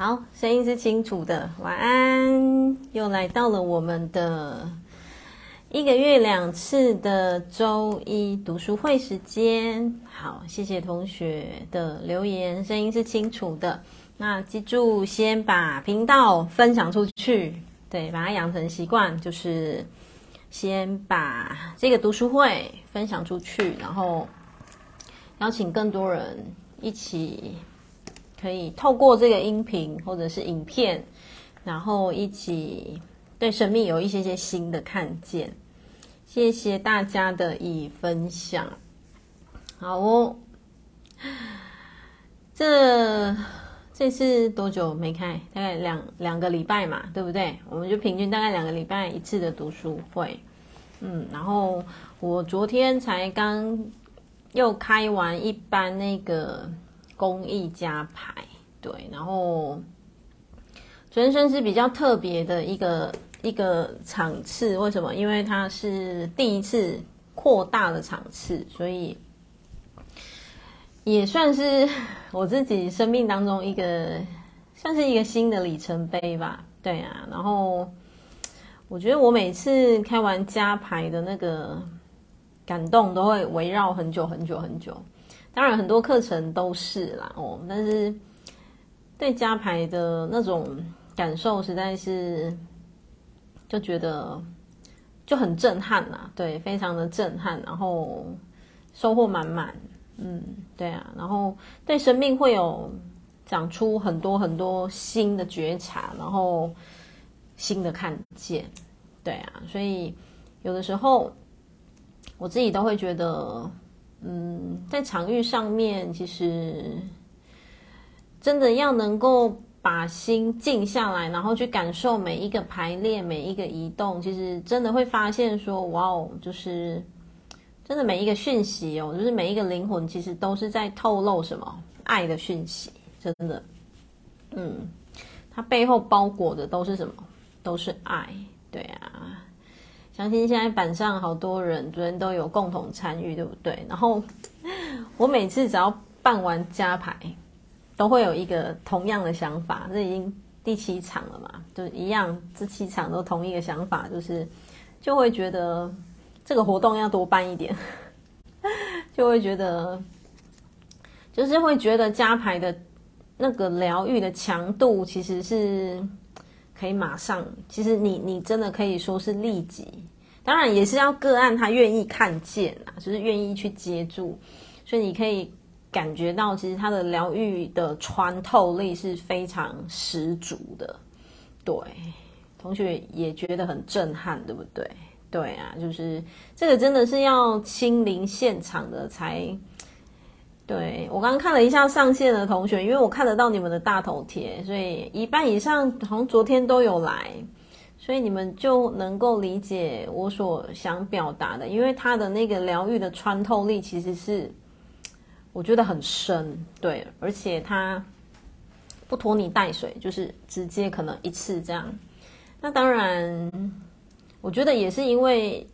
好，声音是清楚的，晚安。又来到了我们的一个月两次的周一读书会时间。好，谢谢同学的留言，声音是清楚的。那记住，先把频道分享出去，对，把它养成习惯，就是先把这个读书会分享出去，然后邀请更多人一起。可以透过这个音频或者是影片，然后一起对生命有一些些新的看见。谢谢大家的已分享。好哦，这这次多久没开？大概两两个礼拜嘛，对不对？我们就平均大概两个礼拜一次的读书会。嗯，然后我昨天才刚又开完一班那个。公益加排，对，然后人生是比较特别的一个一个场次，为什么？因为它是第一次扩大的场次，所以也算是 我自己生命当中一个算是一个新的里程碑吧。对啊，然后我觉得我每次开完加牌的那个感动，都会围绕很久很久很久。当然，很多课程都是啦哦，但是对加排的那种感受，实在是就觉得就很震撼呐，对，非常的震撼，然后收获满满，嗯，对啊，然后对生命会有长出很多很多新的觉察，然后新的看见，对啊，所以有的时候我自己都会觉得。嗯，在场域上面，其实真的要能够把心静下来，然后去感受每一个排列、每一个移动，其实真的会发现说，哇哦，就是真的每一个讯息哦，就是每一个灵魂，其实都是在透露什么爱的讯息，真的，嗯，它背后包裹的都是什么？都是爱，对啊。相信现在板上好多人昨天都有共同参与，对不对？然后 我每次只要办完加牌，都会有一个同样的想法。这已经第七场了嘛，就一样，这七场都同一个想法，就是就会觉得这个活动要多办一点，就会觉得就是会觉得加牌的那个疗愈的强度其实是。可以马上，其实你你真的可以说是立即，当然也是要个案他愿意看见啊，就是愿意去接住，所以你可以感觉到，其实他的疗愈的穿透力是非常十足的。对，同学也觉得很震撼，对不对？对啊，就是这个真的是要亲临现场的才。对，我刚刚看了一下上线的同学，因为我看得到你们的大头贴，所以一半以上好像昨天都有来，所以你们就能够理解我所想表达的，因为他的那个疗愈的穿透力其实是我觉得很深，对，而且他不拖泥带水，就是直接可能一次这样。那当然，我觉得也是因为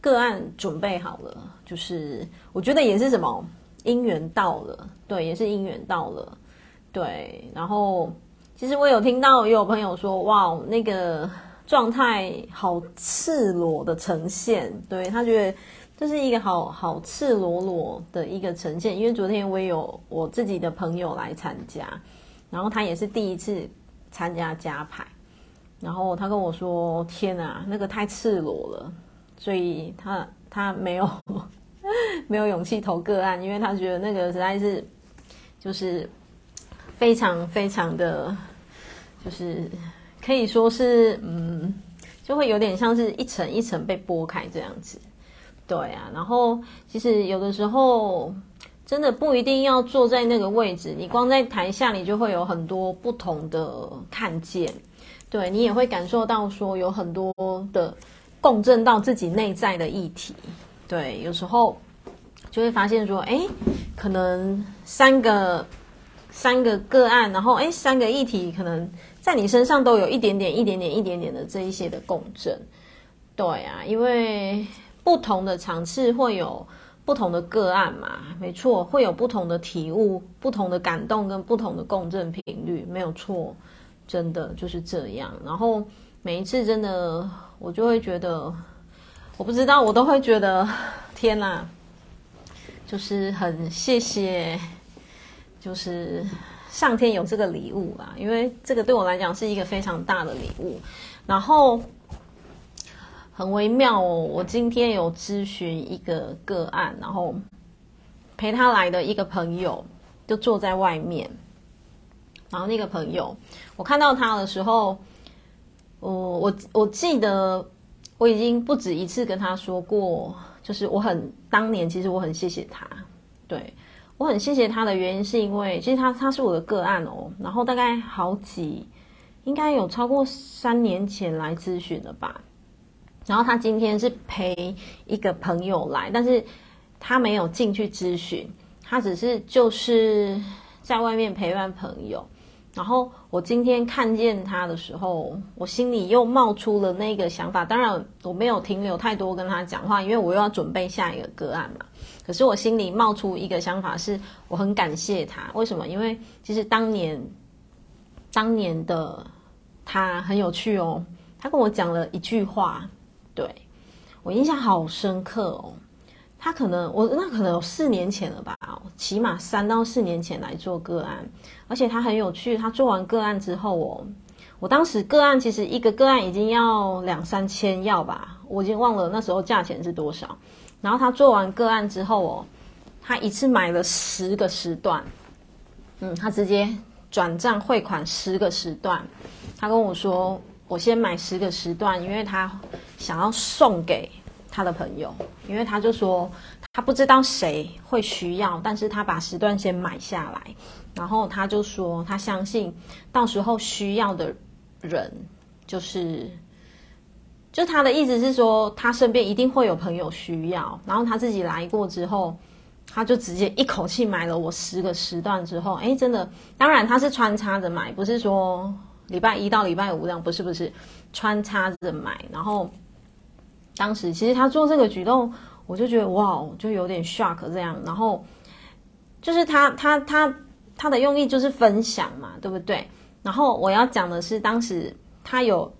个案准备好了，就是我觉得也是什么。姻缘到了，对，也是姻缘到了，对。然后，其实我有听到有朋友说，哇，那个状态好赤裸的呈现，对，他觉得这是一个好好赤裸裸的一个呈现。因为昨天我也有我自己的朋友来参加，然后他也是第一次参加加排，然后他跟我说：“天哪，那个太赤裸了，所以他他没有。” 没有勇气投个案，因为他觉得那个实在是就是非常非常的，就是可以说是嗯，就会有点像是一层一层被剥开这样子。对啊，然后其实有的时候真的不一定要坐在那个位置，你光在台下，你就会有很多不同的看见。对，你也会感受到说有很多的共振到自己内在的议题。对，有时候就会发现说，哎，可能三个三个个案，然后哎，三个议题，可能在你身上都有一点点、一点点、一点点的这一些的共振。对啊，因为不同的场次会有不同的个案嘛，没错，会有不同的体悟、不同的感动跟不同的共振频率，没有错，真的就是这样。然后每一次真的，我就会觉得，我不知道，我都会觉得，天哪，就是很谢谢，就是上天有这个礼物吧，因为这个对我来讲是一个非常大的礼物。然后。很微妙哦，我今天有咨询一个个案，然后陪他来的一个朋友就坐在外面，然后那个朋友，我看到他的时候，我我我记得我已经不止一次跟他说过，就是我很当年其实我很谢谢他，对，我很谢谢他的原因是因为其实他他是我的个案哦，然后大概好几应该有超过三年前来咨询了吧。然后他今天是陪一个朋友来，但是他没有进去咨询，他只是就是在外面陪伴朋友。然后我今天看见他的时候，我心里又冒出了那个想法。当然我没有停留太多跟他讲话，因为我又要准备下一个个案嘛。可是我心里冒出一个想法是，我很感谢他。为什么？因为其实当年当年的他很有趣哦，他跟我讲了一句话。对，我印象好深刻哦，他可能我那可能有四年前了吧，起码三到四年前来做个案，而且他很有趣，他做完个案之后哦，我当时个案其实一个个案已经要两三千要吧，我已经忘了那时候价钱是多少，然后他做完个案之后哦，他一次买了十个时段，嗯，他直接转账汇款十个时段，他跟我说。我先买十个时段，因为他想要送给他的朋友，因为他就说他不知道谁会需要，但是他把时段先买下来，然后他就说他相信到时候需要的人，就是，就他的意思是说他身边一定会有朋友需要，然后他自己来过之后，他就直接一口气买了我十个时段之后，诶，真的，当然他是穿插着买，不是说。礼拜一到礼拜五这样，不是不是穿插着买，然后当时其实他做这个举动，我就觉得哇，就有点 shock 这样，然后就是他他他他的用意就是分享嘛，对不对？然后我要讲的是，当时他有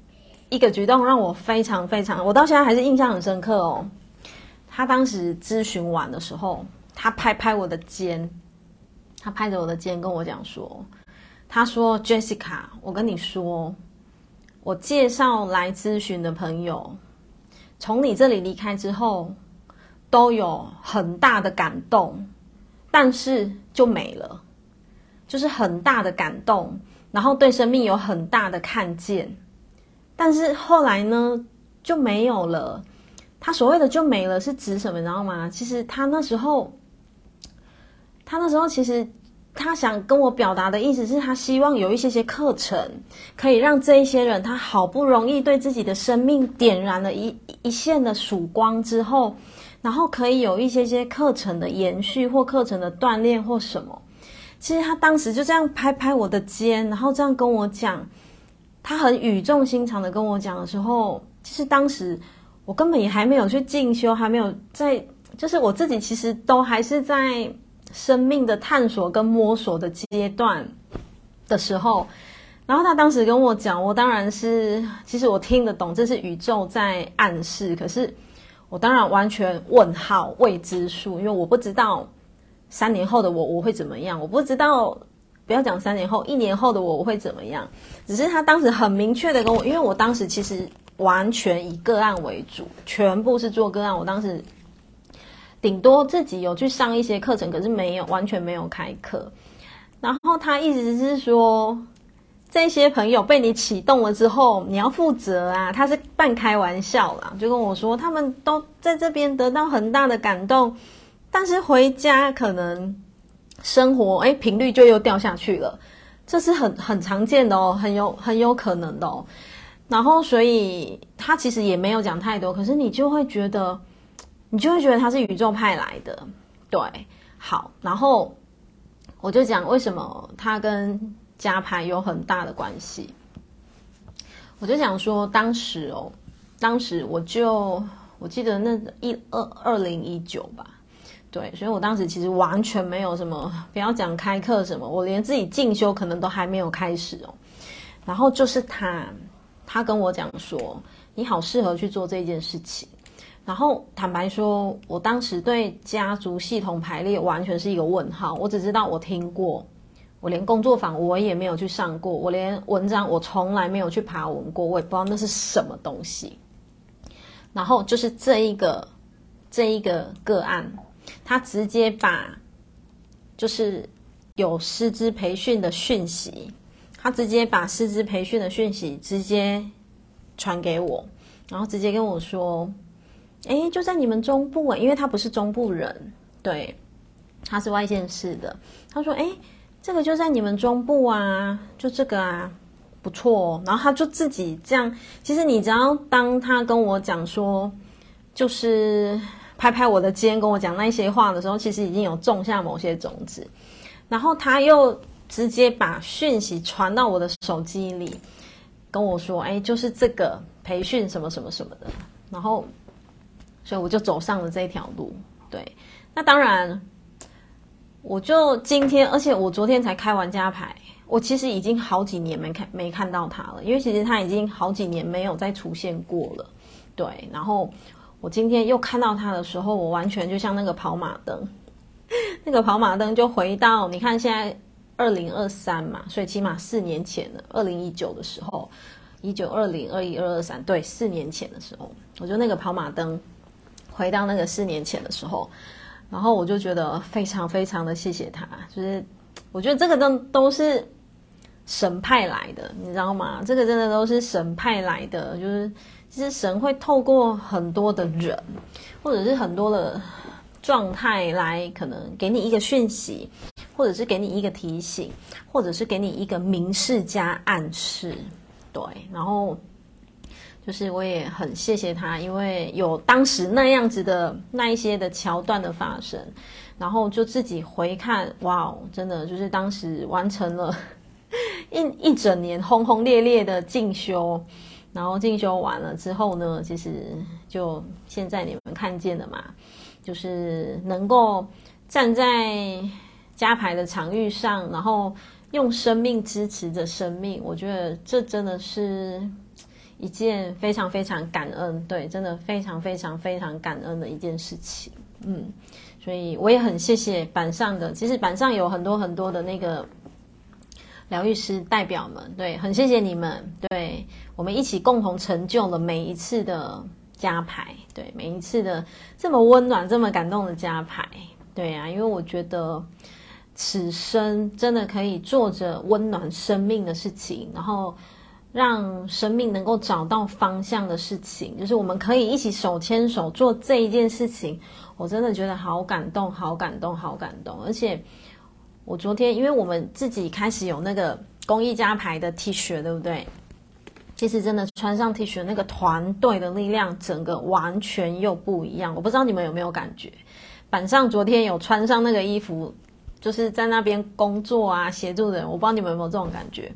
一个举动让我非常非常，我到现在还是印象很深刻哦。他当时咨询完的时候，他拍拍我的肩，他拍着我的肩跟我讲说。他说：“Jessica，我跟你说，我介绍来咨询的朋友，从你这里离开之后，都有很大的感动，但是就没了，就是很大的感动，然后对生命有很大的看见，但是后来呢，就没有了。他所谓的就没了，是指什么？你知道吗？其实他那时候，他那时候其实。”他想跟我表达的意思是他希望有一些些课程，可以让这一些人，他好不容易对自己的生命点燃了一一线的曙光之后，然后可以有一些些课程的延续或课程的锻炼或什么。其实他当时就这样拍拍我的肩，然后这样跟我讲，他很语重心长的跟我讲的时候，其实当时我根本也还没有去进修，还没有在，就是我自己其实都还是在。生命的探索跟摸索的阶段的时候，然后他当时跟我讲，我当然是，其实我听得懂，这是宇宙在暗示，可是我当然完全问号未知数，因为我不知道三年后的我我会怎么样，我不知道，不要讲三年后，一年后的我我会怎么样，只是他当时很明确的跟我，因为我当时其实完全以个案为主，全部是做个案，我当时。顶多自己有去上一些课程，可是没有完全没有开课。然后他意思是说，这些朋友被你启动了之后，你要负责啊。他是半开玩笑啦，就跟我说，他们都在这边得到很大的感动，但是回家可能生活诶频率就又掉下去了，这是很很常见的哦，很有很有可能的哦。然后所以他其实也没有讲太多，可是你就会觉得。你就会觉得他是宇宙派来的，对，好，然后我就讲为什么他跟家排有很大的关系。我就讲说，当时哦，当时我就我记得那一二二零一九吧，对，所以我当时其实完全没有什么，不要讲开课什么，我连自己进修可能都还没有开始哦。然后就是他，他跟我讲说，你好适合去做这件事情。然后坦白说，我当时对家族系统排列完全是一个问号，我只知道我听过，我连工作坊我也没有去上过，我连文章我从来没有去爬文过，我也不知道那是什么东西。然后就是这一个这一个个案。他直接把，就是有师资培训的讯息，他直接把师资培训的讯息直接传给我，然后直接跟我说：“哎，就在你们中部哎，因为他不是中部人，对，他是外县市的。他说：哎，这个就在你们中部啊，就这个啊，不错哦。然后他就自己这样，其实你只要当他跟我讲说，就是。拍拍我的肩，跟我讲那些话的时候，其实已经有种下某些种子。然后他又直接把讯息传到我的手机里，跟我说：“哎，就是这个培训什么什么什么的。”然后，所以我就走上了这条路。对，那当然，我就今天，而且我昨天才开完家牌，我其实已经好几年没看没看到他了，因为其实他已经好几年没有再出现过了。对，然后。我今天又看到他的时候，我完全就像那个跑马灯，那个跑马灯就回到你看现在二零二三嘛，所以起码四年前了，二零一九的时候，一九二零二一二二三，对，四年前的时候，我就那个跑马灯回到那个四年前的时候，然后我就觉得非常非常的谢谢他，就是我觉得这个都都是神派来的，你知道吗？这个真的都是神派来的，就是。其实神会透过很多的人，或者是很多的状态来，可能给你一个讯息，或者是给你一个提醒，或者是给你一个明示加暗示。对，然后就是我也很谢谢他，因为有当时那样子的那一些的桥段的发生，然后就自己回看，哇，真的就是当时完成了 一一整年轰轰烈烈的进修。然后进修完了之后呢，其实就现在你们看见的嘛，就是能够站在加牌的场域上，然后用生命支持着生命，我觉得这真的是一件非常非常感恩，对，真的非常非常非常感恩的一件事情。嗯，所以我也很谢谢板上的，其实板上有很多很多的那个。疗愈师代表们，对，很谢谢你们，对，我们一起共同成就了每一次的加排，对，每一次的这么温暖、这么感动的加排，对啊，因为我觉得此生真的可以做着温暖生命的事情，然后让生命能够找到方向的事情，就是我们可以一起手牵手做这一件事情，我真的觉得好感动、好感动、好感动，而且。我昨天，因为我们自己开始有那个公益家牌的 T 恤，对不对？其实真的穿上 T 恤，那个团队的力量，整个完全又不一样。我不知道你们有没有感觉？板上昨天有穿上那个衣服，就是在那边工作啊、协助的人，我不知道你们有没有这种感觉？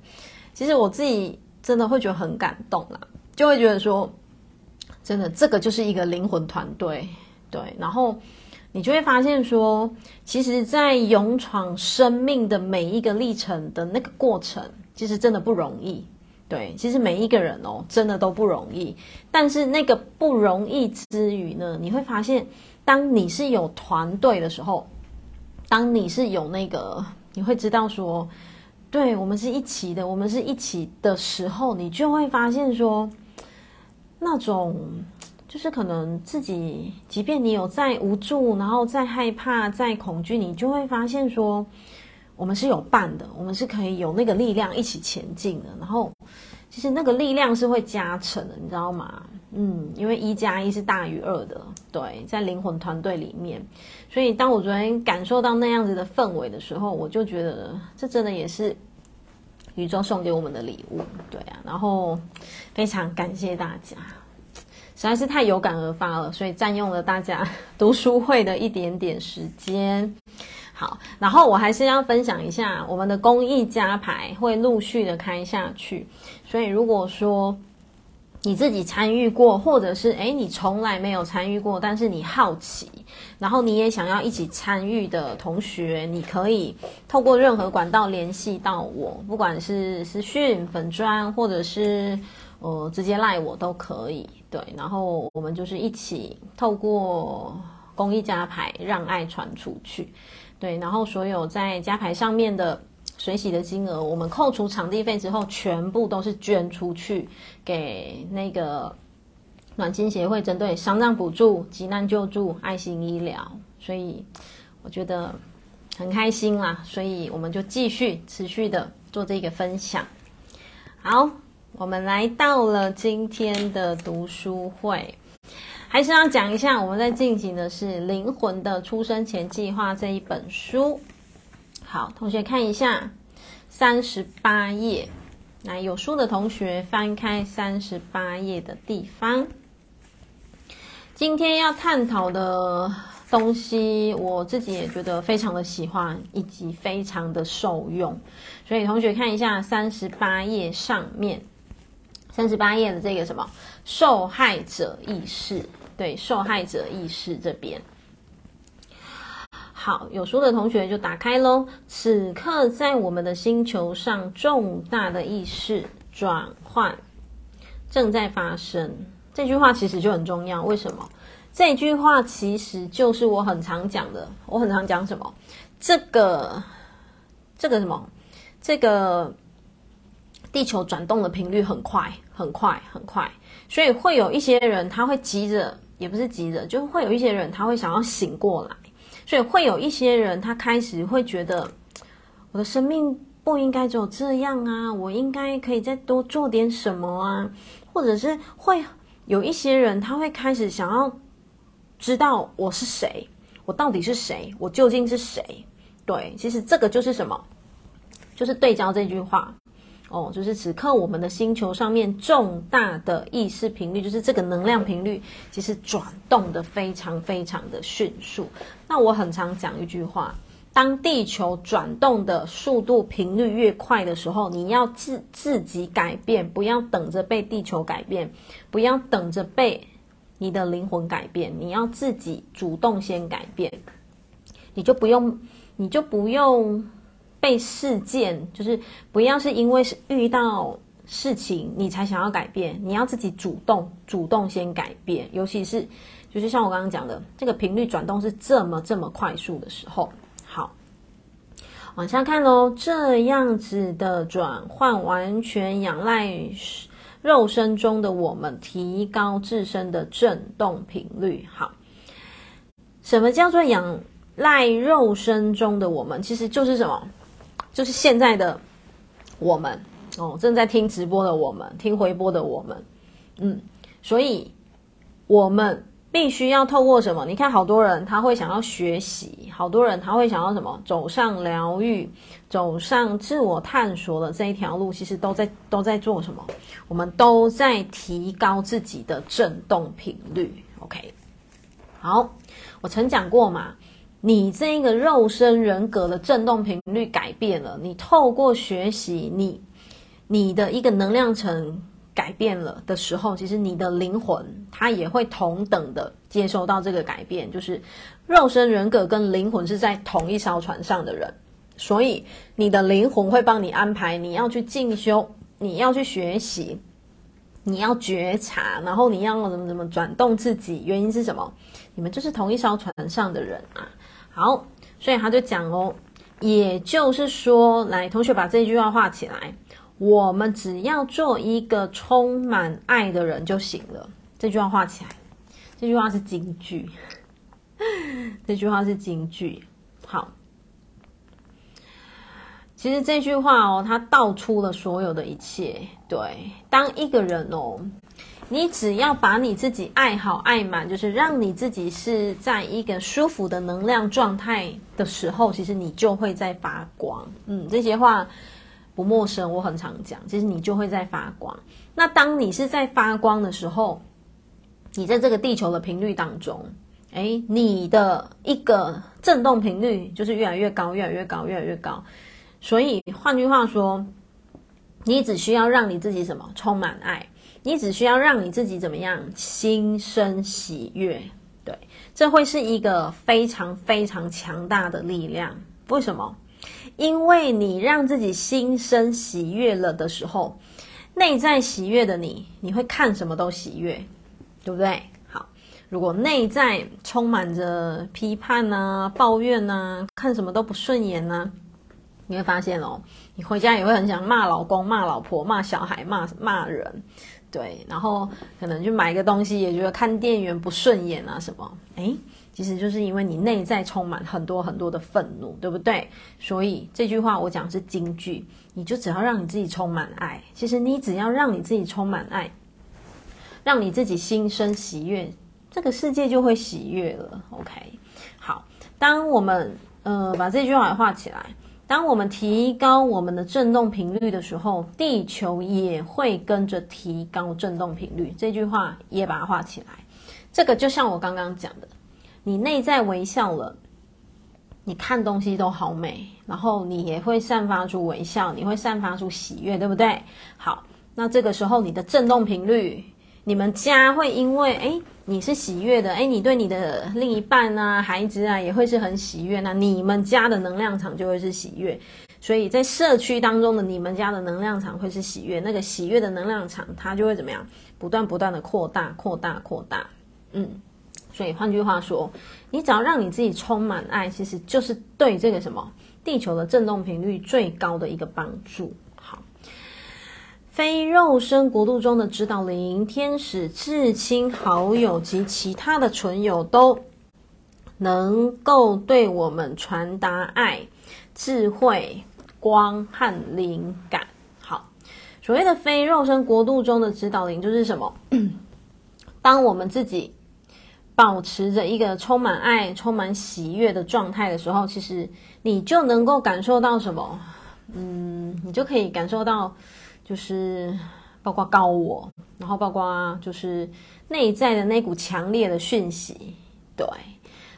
其实我自己真的会觉得很感动啦，就会觉得说，真的这个就是一个灵魂团队，对，然后。你就会发现说，其实，在勇闯生命的每一个历程的那个过程，其实真的不容易。对，其实每一个人哦，真的都不容易。但是那个不容易之余呢，你会发现，当你是有团队的时候，当你是有那个，你会知道说，对，我们是一起的，我们是一起的时候，你就会发现说，那种。就是可能自己，即便你有再无助，然后再害怕、再恐惧，你就会发现说，我们是有伴的，我们是可以有那个力量一起前进的。然后，其实那个力量是会加成的，你知道吗？嗯，因为一加一是大于二的，对，在灵魂团队里面。所以，当我昨天感受到那样子的氛围的时候，我就觉得这真的也是宇宙送给我们的礼物，对啊。然后，非常感谢大家。实在是太有感而发了，所以占用了大家读书会的一点点时间。好，然后我还是要分享一下，我们的公益加牌会陆续的开下去。所以如果说你自己参与过，或者是诶你从来没有参与过，但是你好奇，然后你也想要一起参与的同学，你可以透过任何管道联系到我，不管是私讯粉砖，或者是呃直接赖我都可以。对，然后我们就是一起透过公益加牌，让爱传出去。对，然后所有在加牌上面的。水洗的金额，我们扣除场地费之后，全部都是捐出去给那个暖心协会，针对丧葬补助、急难救助、爱心医疗，所以我觉得很开心啦。所以我们就继续持续的做这个分享。好，我们来到了今天的读书会，还是要讲一下，我们在进行的是《灵魂的出生前计划》这一本书。好，同学看一下三十八页，来，有书的同学翻开三十八页的地方。今天要探讨的东西，我自己也觉得非常的喜欢，以及非常的受用。所以同学看一下三十八页上面，三十八页的这个什么受害者意识？对，受害者意识这边。好，有书的同学就打开喽。此刻在我们的星球上，重大的意识转换正在发生。这句话其实就很重要。为什么？这句话其实就是我很常讲的。我很常讲什么？这个，这个什么？这个地球转动的频率很快，很快，很快。所以会有一些人他会急着，也不是急着，就会有一些人他会想要醒过来。所以会有一些人，他开始会觉得，我的生命不应该只有这样啊，我应该可以再多做点什么啊，或者是会有一些人，他会开始想要知道我是谁，我到底是谁，我究竟是谁？对，其实这个就是什么？就是对焦这句话。哦，就是此刻我们的星球上面重大的意识频率，就是这个能量频率，其实转动的非常非常的迅速。那我很常讲一句话：当地球转动的速度频率越快的时候，你要自自己改变，不要等着被地球改变，不要等着被你的灵魂改变，你要自己主动先改变，你就不用，你就不用。被事件，就是不要是因为是遇到事情你才想要改变，你要自己主动主动先改变，尤其是就是像我刚刚讲的，这个频率转动是这么这么快速的时候。好，往下看喽，这样子的转换完全仰赖肉身中的我们提高自身的振动频率。好，什么叫做仰赖肉身中的我们？其实就是什么？就是现在的我们哦，正在听直播的我们，听回播的我们，嗯，所以我们必须要透过什么？你看，好多人他会想要学习，好多人他会想要什么？走上疗愈，走上自我探索的这一条路，其实都在都在做什么？我们都在提高自己的振动频率。OK，好，我曾讲过嘛。你这个肉身人格的振动频率改变了，你透过学习，你你的一个能量层改变了的时候，其实你的灵魂它也会同等的接收到这个改变。就是肉身人格跟灵魂是在同一艘船上的人，所以你的灵魂会帮你安排，你要去进修，你要去学习，你要觉察，然后你要怎么怎么转动自己。原因是什么？你们就是同一艘船上的人啊。好，所以他就讲哦，也就是说，来，同学把这句话画起来，我们只要做一个充满爱的人就行了。这句话画起来，这句话是金句，这句话是金句。好，其实这句话哦，它道出了所有的一切。对，当一个人哦。你只要把你自己爱好爱满，就是让你自己是在一个舒服的能量状态的时候，其实你就会在发光。嗯，这些话不陌生，我很常讲。其实你就会在发光。那当你是在发光的时候，你在这个地球的频率当中，诶，你的一个振动频率就是越来越高，越来越高，越来越高。所以换句话说，你只需要让你自己什么充满爱。你只需要让你自己怎么样，心生喜悦，对，这会是一个非常非常强大的力量。为什么？因为你让自己心生喜悦了的时候，内在喜悦的你，你会看什么都喜悦，对不对？好，如果内在充满着批判啊、抱怨啊，看什么都不顺眼呢、啊？你会发现哦，你回家也会很想骂老公、骂老婆、骂小孩、骂骂人，对，然后可能去买个东西，也觉得看店员不顺眼啊什么，诶，其实就是因为你内在充满很多很多的愤怒，对不对？所以这句话我讲是金句，你就只要让你自己充满爱，其实你只要让你自己充满爱，让你自己心生喜悦，这个世界就会喜悦了。OK，好，当我们呃把这句话画起来。当我们提高我们的振动频率的时候，地球也会跟着提高振动频率。这句话也把它画起来。这个就像我刚刚讲的，你内在微笑了，你看东西都好美，然后你也会散发出微笑，你会散发出喜悦，对不对？好，那这个时候你的振动频率，你们家会因为诶你是喜悦的，诶，你对你的另一半啊、孩子啊也会是很喜悦，那你们家的能量场就会是喜悦，所以在社区当中的你们家的能量场会是喜悦，那个喜悦的能量场它就会怎么样？不断不断的扩大、扩大、扩大。嗯，所以换句话说，你只要让你自己充满爱，其实就是对这个什么地球的振动频率最高的一个帮助。好非肉身国度中的指导灵、天使、至亲好友及其他的存友，都能够对我们传达爱、智慧、光和灵感。好，所谓的非肉身国度中的指导灵就是什么？当我们自己保持着一个充满爱、充满喜悦的状态的时候，其实你就能够感受到什么？嗯，你就可以感受到。就是包括高我，然后包括就是内在的那股强烈的讯息，对，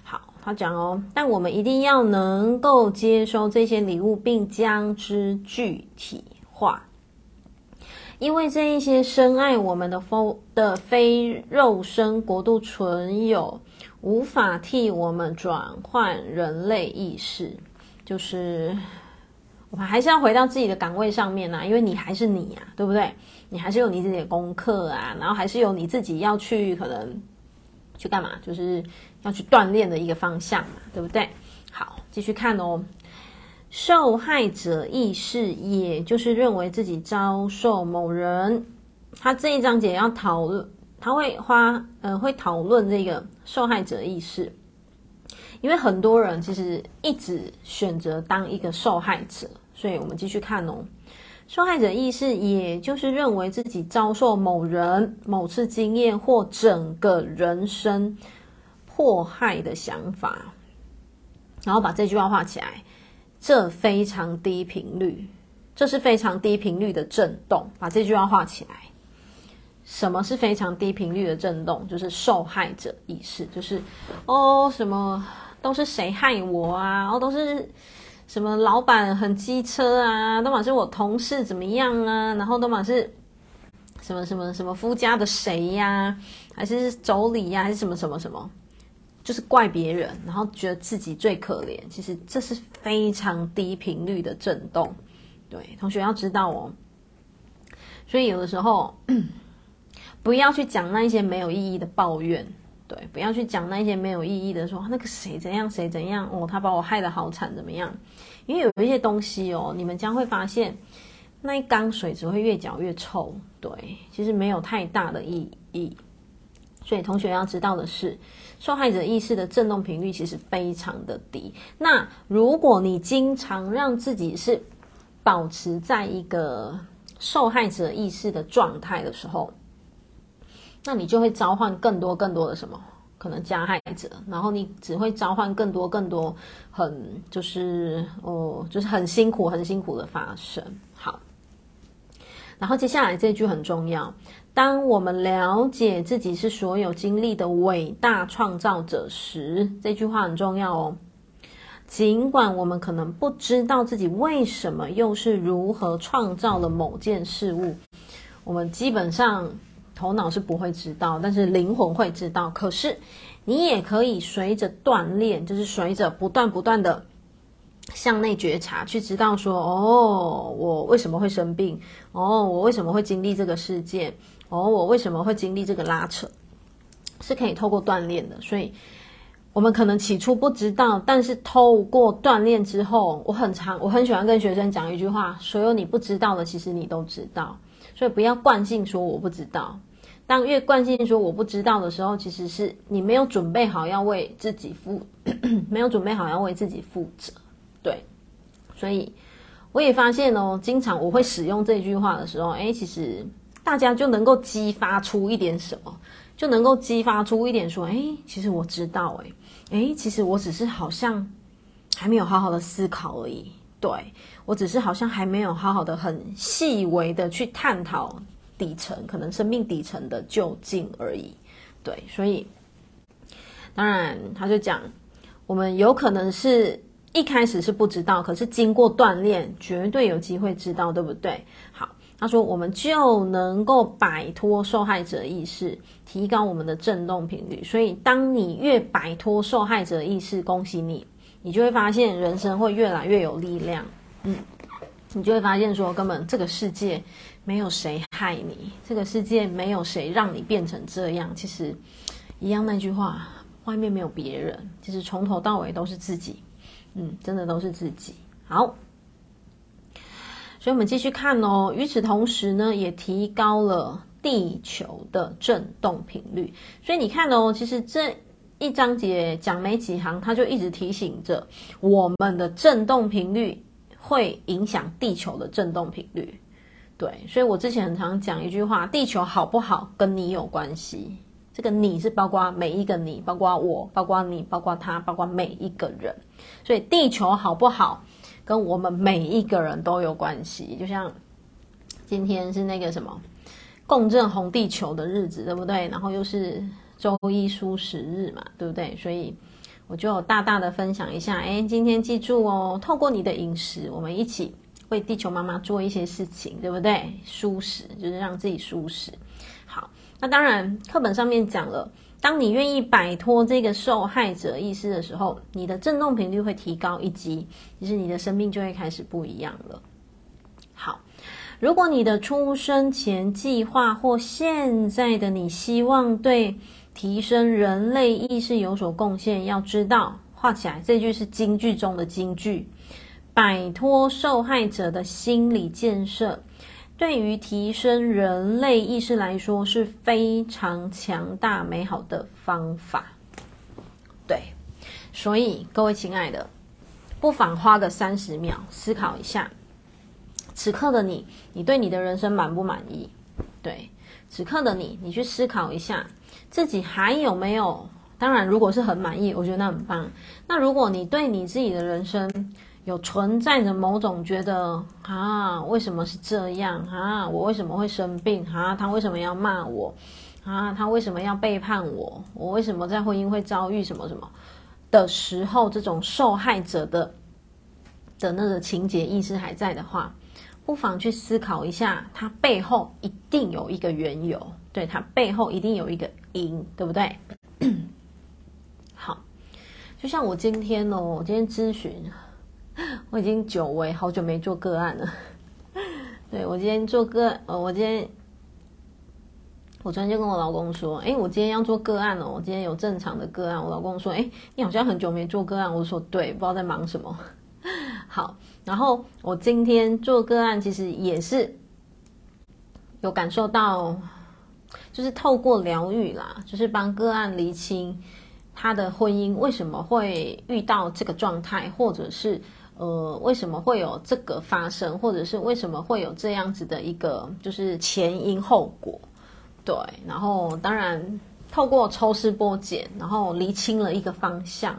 好，他讲哦，但我们一定要能够接收这些礼物，并将之具体化，因为这一些深爱我们的非的非肉身国度存有，无法替我们转换人类意识，就是。我们还是要回到自己的岗位上面啊，因为你还是你啊，对不对？你还是有你自己的功课啊，然后还是有你自己要去可能去干嘛，就是要去锻炼的一个方向嘛，对不对？好，继续看哦。受害者意识，也就是认为自己遭受某人，他这一章节要讨论，他会花呃会讨论这个受害者意识，因为很多人其实一直选择当一个受害者。所以我们继续看哦，受害者意识，也就是认为自己遭受某人某次经验或整个人生迫害的想法，然后把这句话画起来，这非常低频率，这是非常低频率的震动。把这句话画起来，什么是非常低频率的震动？就是受害者意识，就是哦，什么都是谁害我啊？哦，都是。什么老板很机车啊，都嘛是我同事怎么样啊？然后都嘛是什么什么什么夫家的谁呀、还是妯娌呀？还是什么什么什么？就是怪别人，然后觉得自己最可怜。其实这是非常低频率的震动。对，同学要知道哦。所以有的时候 不要去讲那一些没有意义的抱怨。对，不要去讲那些没有意义的，说那个谁怎样谁怎样哦，他把我害得好惨，怎么样？因为有一些东西哦，你们将会发现，那一缸水只会越搅越臭。对，其实没有太大的意义。所以同学要知道的是，受害者意识的振动频率其实非常的低。那如果你经常让自己是保持在一个受害者意识的状态的时候，那你就会召唤更多更多的什么可能加害者，然后你只会召唤更多更多很就是哦，就是很辛苦很辛苦的发生。好，然后接下来这句很重要，当我们了解自己是所有经历的伟大创造者时，这句话很重要哦。尽管我们可能不知道自己为什么又是如何创造了某件事物，我们基本上。头脑是不会知道，但是灵魂会知道。可是你也可以随着锻炼，就是随着不断不断的向内觉察，去知道说：哦，我为什么会生病？哦，我为什么会经历这个事件？哦，我为什么会经历这个拉扯？是可以透过锻炼的。所以，我们可能起初不知道，但是透过锻炼之后，我很常，我很喜欢跟学生讲一句话：所有你不知道的，其实你都知道。所以不要惯性说我不知道。当越惯性说我不知道的时候，其实是你没有准备好要为自己负，没有准备好要为自己负责。对，所以我也发现哦，经常我会使用这句话的时候，诶，其实大家就能够激发出一点什么，就能够激发出一点说，诶，其实我知道，诶，诶，其实我只是好像还没有好好的思考而已。对，我只是好像还没有好好的、很细微的去探讨底层，可能生命底层的究竟而已。对，所以当然他就讲，我们有可能是一开始是不知道，可是经过锻炼，绝对有机会知道，对不对？好，他说我们就能够摆脱受害者意识，提高我们的振动频率。所以，当你越摆脱受害者意识，恭喜你。你就会发现人生会越来越有力量，嗯，你就会发现说，根本这个世界没有谁害你，这个世界没有谁让你变成这样。其实，一样那句话，外面没有别人，其实从头到尾都是自己，嗯，真的都是自己。好，所以我们继续看哦。与此同时呢，也提高了地球的振动频率。所以你看哦，其实这。一章节讲没几行，它就一直提醒着我们的振动频率会影响地球的振动频率。对，所以我之前很常讲一句话：地球好不好跟你有关系。这个你是包括每一个你，包括我，包括你，包括他，包括每一个人。所以地球好不好跟我们每一个人都有关系。就像今天是那个什么共振红地球的日子，对不对？然后又是。周一舒食日嘛，对不对？所以我就大大的分享一下，哎，今天记住哦，透过你的饮食，我们一起为地球妈妈做一些事情，对不对？舒食就是让自己舒适。好，那当然课本上面讲了，当你愿意摆脱这个受害者意识的时候，你的振动频率会提高一级，其实你的生命就会开始不一样了。好，如果你的出生前计划或现在的你希望对提升人类意识有所贡献，要知道画起来，这句是京剧中的京剧。摆脱受害者的心理建设，对于提升人类意识来说是非常强大美好的方法。对，所以各位亲爱的，不妨花个三十秒思考一下，此刻的你，你对你的人生满不满意？对，此刻的你，你去思考一下。自己还有没有？当然，如果是很满意，我觉得那很棒。那如果你对你自己的人生有存在着某种觉得啊，为什么是这样啊？我为什么会生病啊？他为什么要骂我啊？他为什么要背叛我？我为什么在婚姻会遭遇什么什么的时候，这种受害者的的那个情节意识还在的话，不妨去思考一下，它背后一定有一个缘由。对，它背后一定有一个因，对不对？好，就像我今天哦，我今天咨询，我已经久违，好久没做个案了。对，我今天做个，呃，我今天，我昨天就跟我老公说，哎，我今天要做个案哦，我今天有正常的个案。我老公说，哎，你好像很久没做个案。我说，对，不知道在忙什么。好，然后我今天做个案，其实也是有感受到。就是透过疗愈啦，就是帮个案厘清他的婚姻为什么会遇到这个状态，或者是呃为什么会有这个发生，或者是为什么会有这样子的一个就是前因后果，对。然后当然透过抽丝剥茧，然后厘清了一个方向，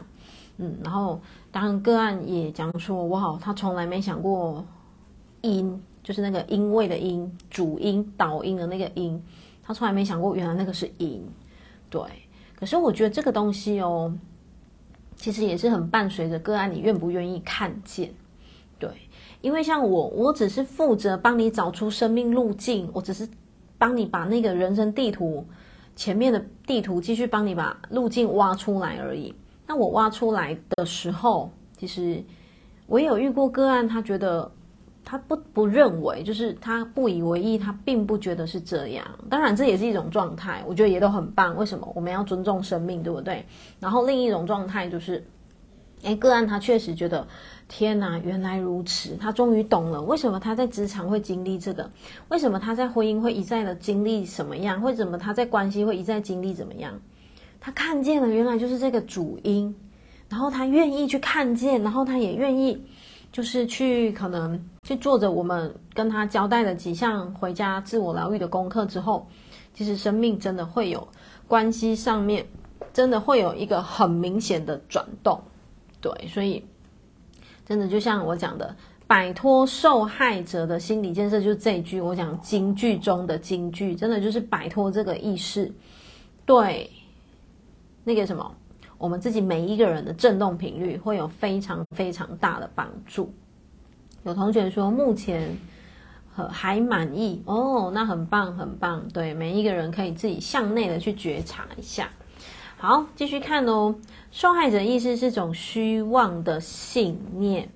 嗯，然后当然个案也讲说，哇，他从来没想过因，就是那个因为的因，主因导因的那个因。他从来没想过，原来那个是因，对。可是我觉得这个东西哦，其实也是很伴随着个案，你愿不愿意看见？对，因为像我，我只是负责帮你找出生命路径，我只是帮你把那个人生地图前面的地图继续帮你把路径挖出来而已。那我挖出来的时候，其实我也有遇过个案，他觉得他不不认为，就是他不以为意，他并不觉得是这样。当然，这也是一种状态，我觉得也都很棒。为什么？我们要尊重生命，对不对？然后另一种状态就是。哎，个案他确实觉得，天哪，原来如此，他终于懂了为什么他在职场会经历这个，为什么他在婚姻会一再的经历什么样，为什么他在关系会一再经历怎么样，他看见了，原来就是这个主因，然后他愿意去看见，然后他也愿意，就是去可能去做着我们跟他交代的几项回家自我疗愈的功课之后，其实生命真的会有关系上面真的会有一个很明显的转动。对，所以真的就像我讲的，摆脱受害者的心理建设，就是这一句我讲金句中的金句，真的就是摆脱这个意识，对那个什么，我们自己每一个人的振动频率会有非常非常大的帮助。有同学说目前还满意哦，那很棒很棒。对，每一个人可以自己向内的去觉察一下。好，继续看哦。受害者意识是种虚妄的信念，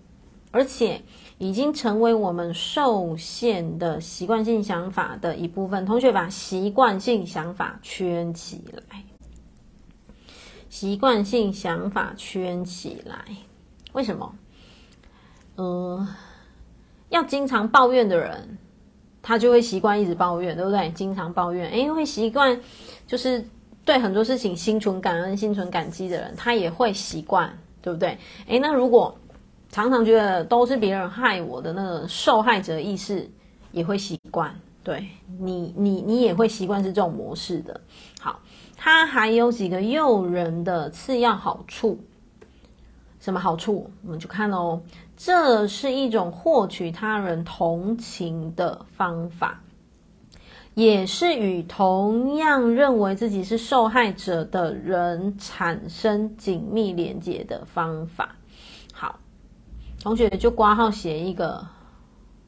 而且已经成为我们受限的习惯性想法的一部分。同学把习惯性想法圈起来。习惯性想法圈起来，为什么？呃，要经常抱怨的人，他就会习惯一直抱怨，对不对？经常抱怨，诶，会习惯就是。对很多事情心存感恩、心存感激的人，他也会习惯，对不对？诶，那如果常常觉得都是别人害我的那个受害者意识，也会习惯。对你，你，你也会习惯是这种模式的。好，它还有几个诱人的次要好处。什么好处？我们就看哦，这是一种获取他人同情的方法。也是与同样认为自己是受害者的人产生紧密连接的方法。好，同学就挂号写一个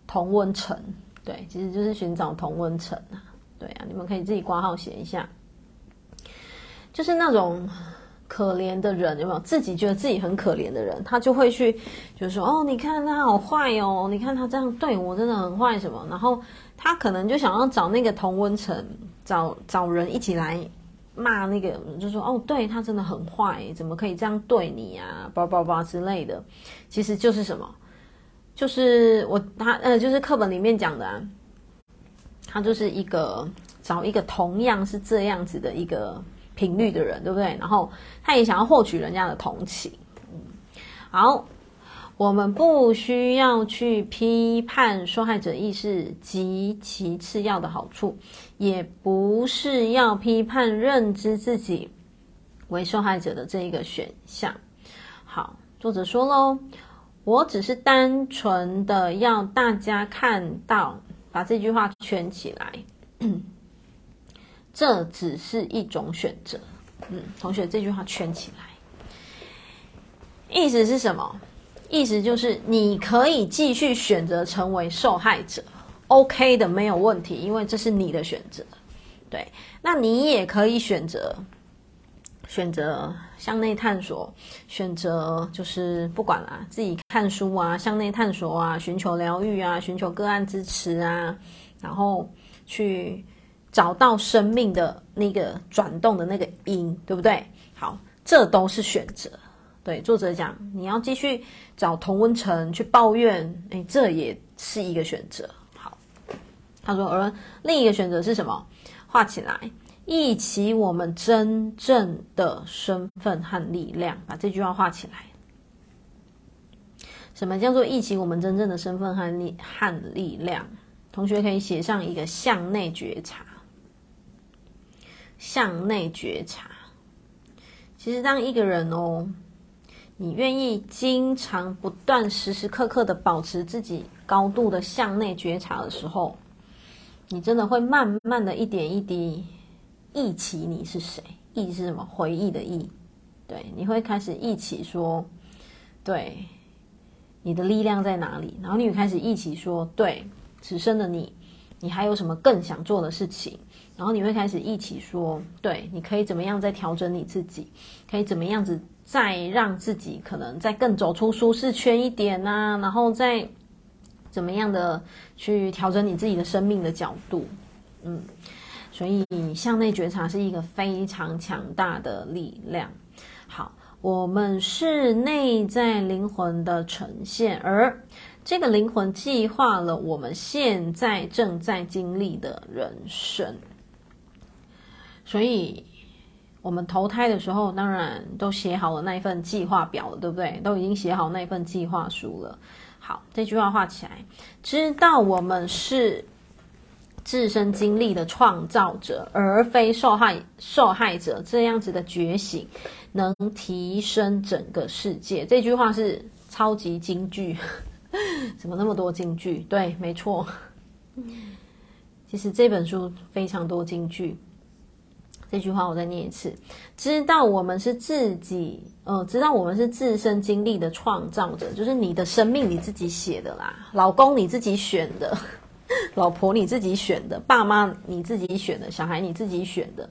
同温层，对，其实就是寻找同温层啊。对啊，你们可以自己挂号写一下，就是那种可怜的人，有没有自己觉得自己很可怜的人，他就会去，就是说，哦，你看他好坏哦，你看他这样对我真的很坏什么，然后。他可能就想要找那个同温层，找找人一起来骂那个，就说哦，对他真的很坏，怎么可以这样对你啊？叭叭叭之类的，其实就是什么？就是我他呃，就是课本里面讲的啊，他就是一个找一个同样是这样子的一个频率的人，对不对？然后他也想要获取人家的同情。好。我们不需要去批判受害者意识及其次要的好处，也不是要批判认知自己为受害者的这一个选项。好，作者说喽，我只是单纯的要大家看到，把这句话圈起来。这只是一种选择。嗯，同学，这句话圈起来，意思是什么？意思就是，你可以继续选择成为受害者，OK 的，没有问题，因为这是你的选择。对，那你也可以选择选择向内探索，选择就是不管啦，自己看书啊，向内探索啊，寻求疗愈啊，寻求个案支持啊，然后去找到生命的那个转动的那个因，对不对？好，这都是选择。对，作者讲，你要继续找同温层去抱怨，诶，这也是一个选择。好，他说，而另一个选择是什么？画起来，忆起我们真正的身份和力量。把这句话画起来。什么叫做忆起我们真正的身份和力和力量？同学可以写上一个向内觉察。向内觉察。其实当一个人哦。你愿意经常不断、时时刻刻的保持自己高度的向内觉察的时候，你真的会慢慢的一点一滴忆起你是谁。忆是什么？回忆的忆。对，你会开始忆起说，对，你的力量在哪里？然后你会开始忆起说，对，此生的你，你还有什么更想做的事情？然后你会开始一起说，对，你可以怎么样再调整你自己，可以怎么样子再让自己可能再更走出舒适圈一点啊，然后再怎么样的去调整你自己的生命的角度，嗯，所以向内觉察是一个非常强大的力量。好，我们是内在灵魂的呈现，而这个灵魂计划了我们现在正在经历的人生。所以，我们投胎的时候，当然都写好了那一份计划表了，对不对？都已经写好那份计划书了。好，这句话画起来，知道我们是自身经历的创造者，而非受害受害者，这样子的觉醒能提升整个世界。这句话是超级金句，怎么那么多金句？对，没错。其实这本书非常多金句。这句话我再念一次：知道我们是自己，呃，知道我们是自身经历的创造者，就是你的生命你自己写的啦，老公你自己选的，老婆你自己选的，爸妈你自己选的，小孩你自己选的，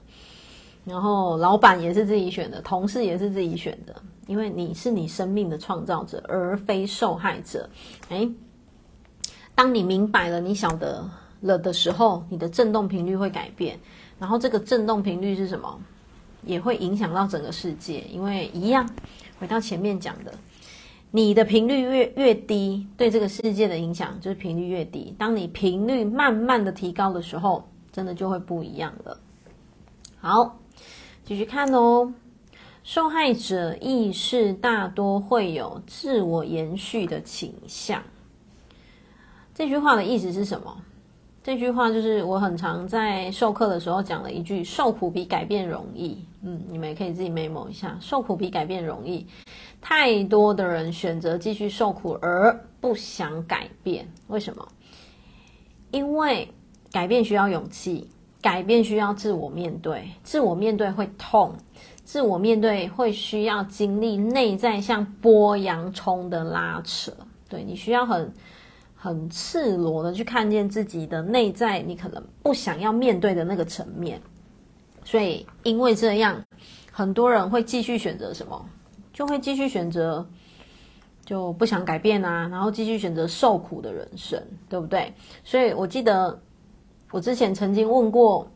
然后老板也是自己选的，同事也是自己选的，因为你是你生命的创造者，而非受害者。诶，当你明白了，你晓得了的时候，你的振动频率会改变。然后这个振动频率是什么？也会影响到整个世界，因为一样，回到前面讲的，你的频率越越低，对这个世界的影响就是频率越低。当你频率慢慢的提高的时候，真的就会不一样了。好，继续看哦。受害者意识大多会有自我延续的倾向。这句话的意思是什么？这句话就是我很常在授课的时候讲的一句：受苦比改变容易。嗯，你们也可以自己 memo 一下，受苦比改变容易。太多的人选择继续受苦而不想改变，为什么？因为改变需要勇气，改变需要自我面对，自我面对会痛，自我面对会需要经历内在像剥洋葱的拉扯。对，你需要很。很赤裸的去看见自己的内在，你可能不想要面对的那个层面，所以因为这样，很多人会继续选择什么？就会继续选择就不想改变啊，然后继续选择受苦的人生，对不对？所以我记得我之前曾经问过，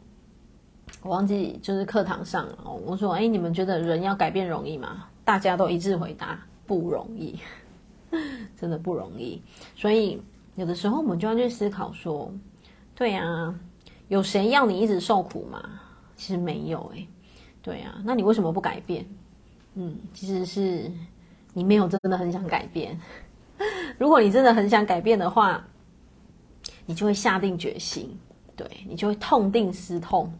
我忘记就是课堂上哦，我说：“哎，你们觉得人要改变容易吗？”大家都一致回答：不容易，真的不容易。所以。有的时候，我们就要去思考说：“对呀，有谁要你一直受苦吗？其实没有诶，对呀，那你为什么不改变？嗯，其实是你没有真的很想改变。如果你真的很想改变的话，你就会下定决心，对，你就会痛定思痛，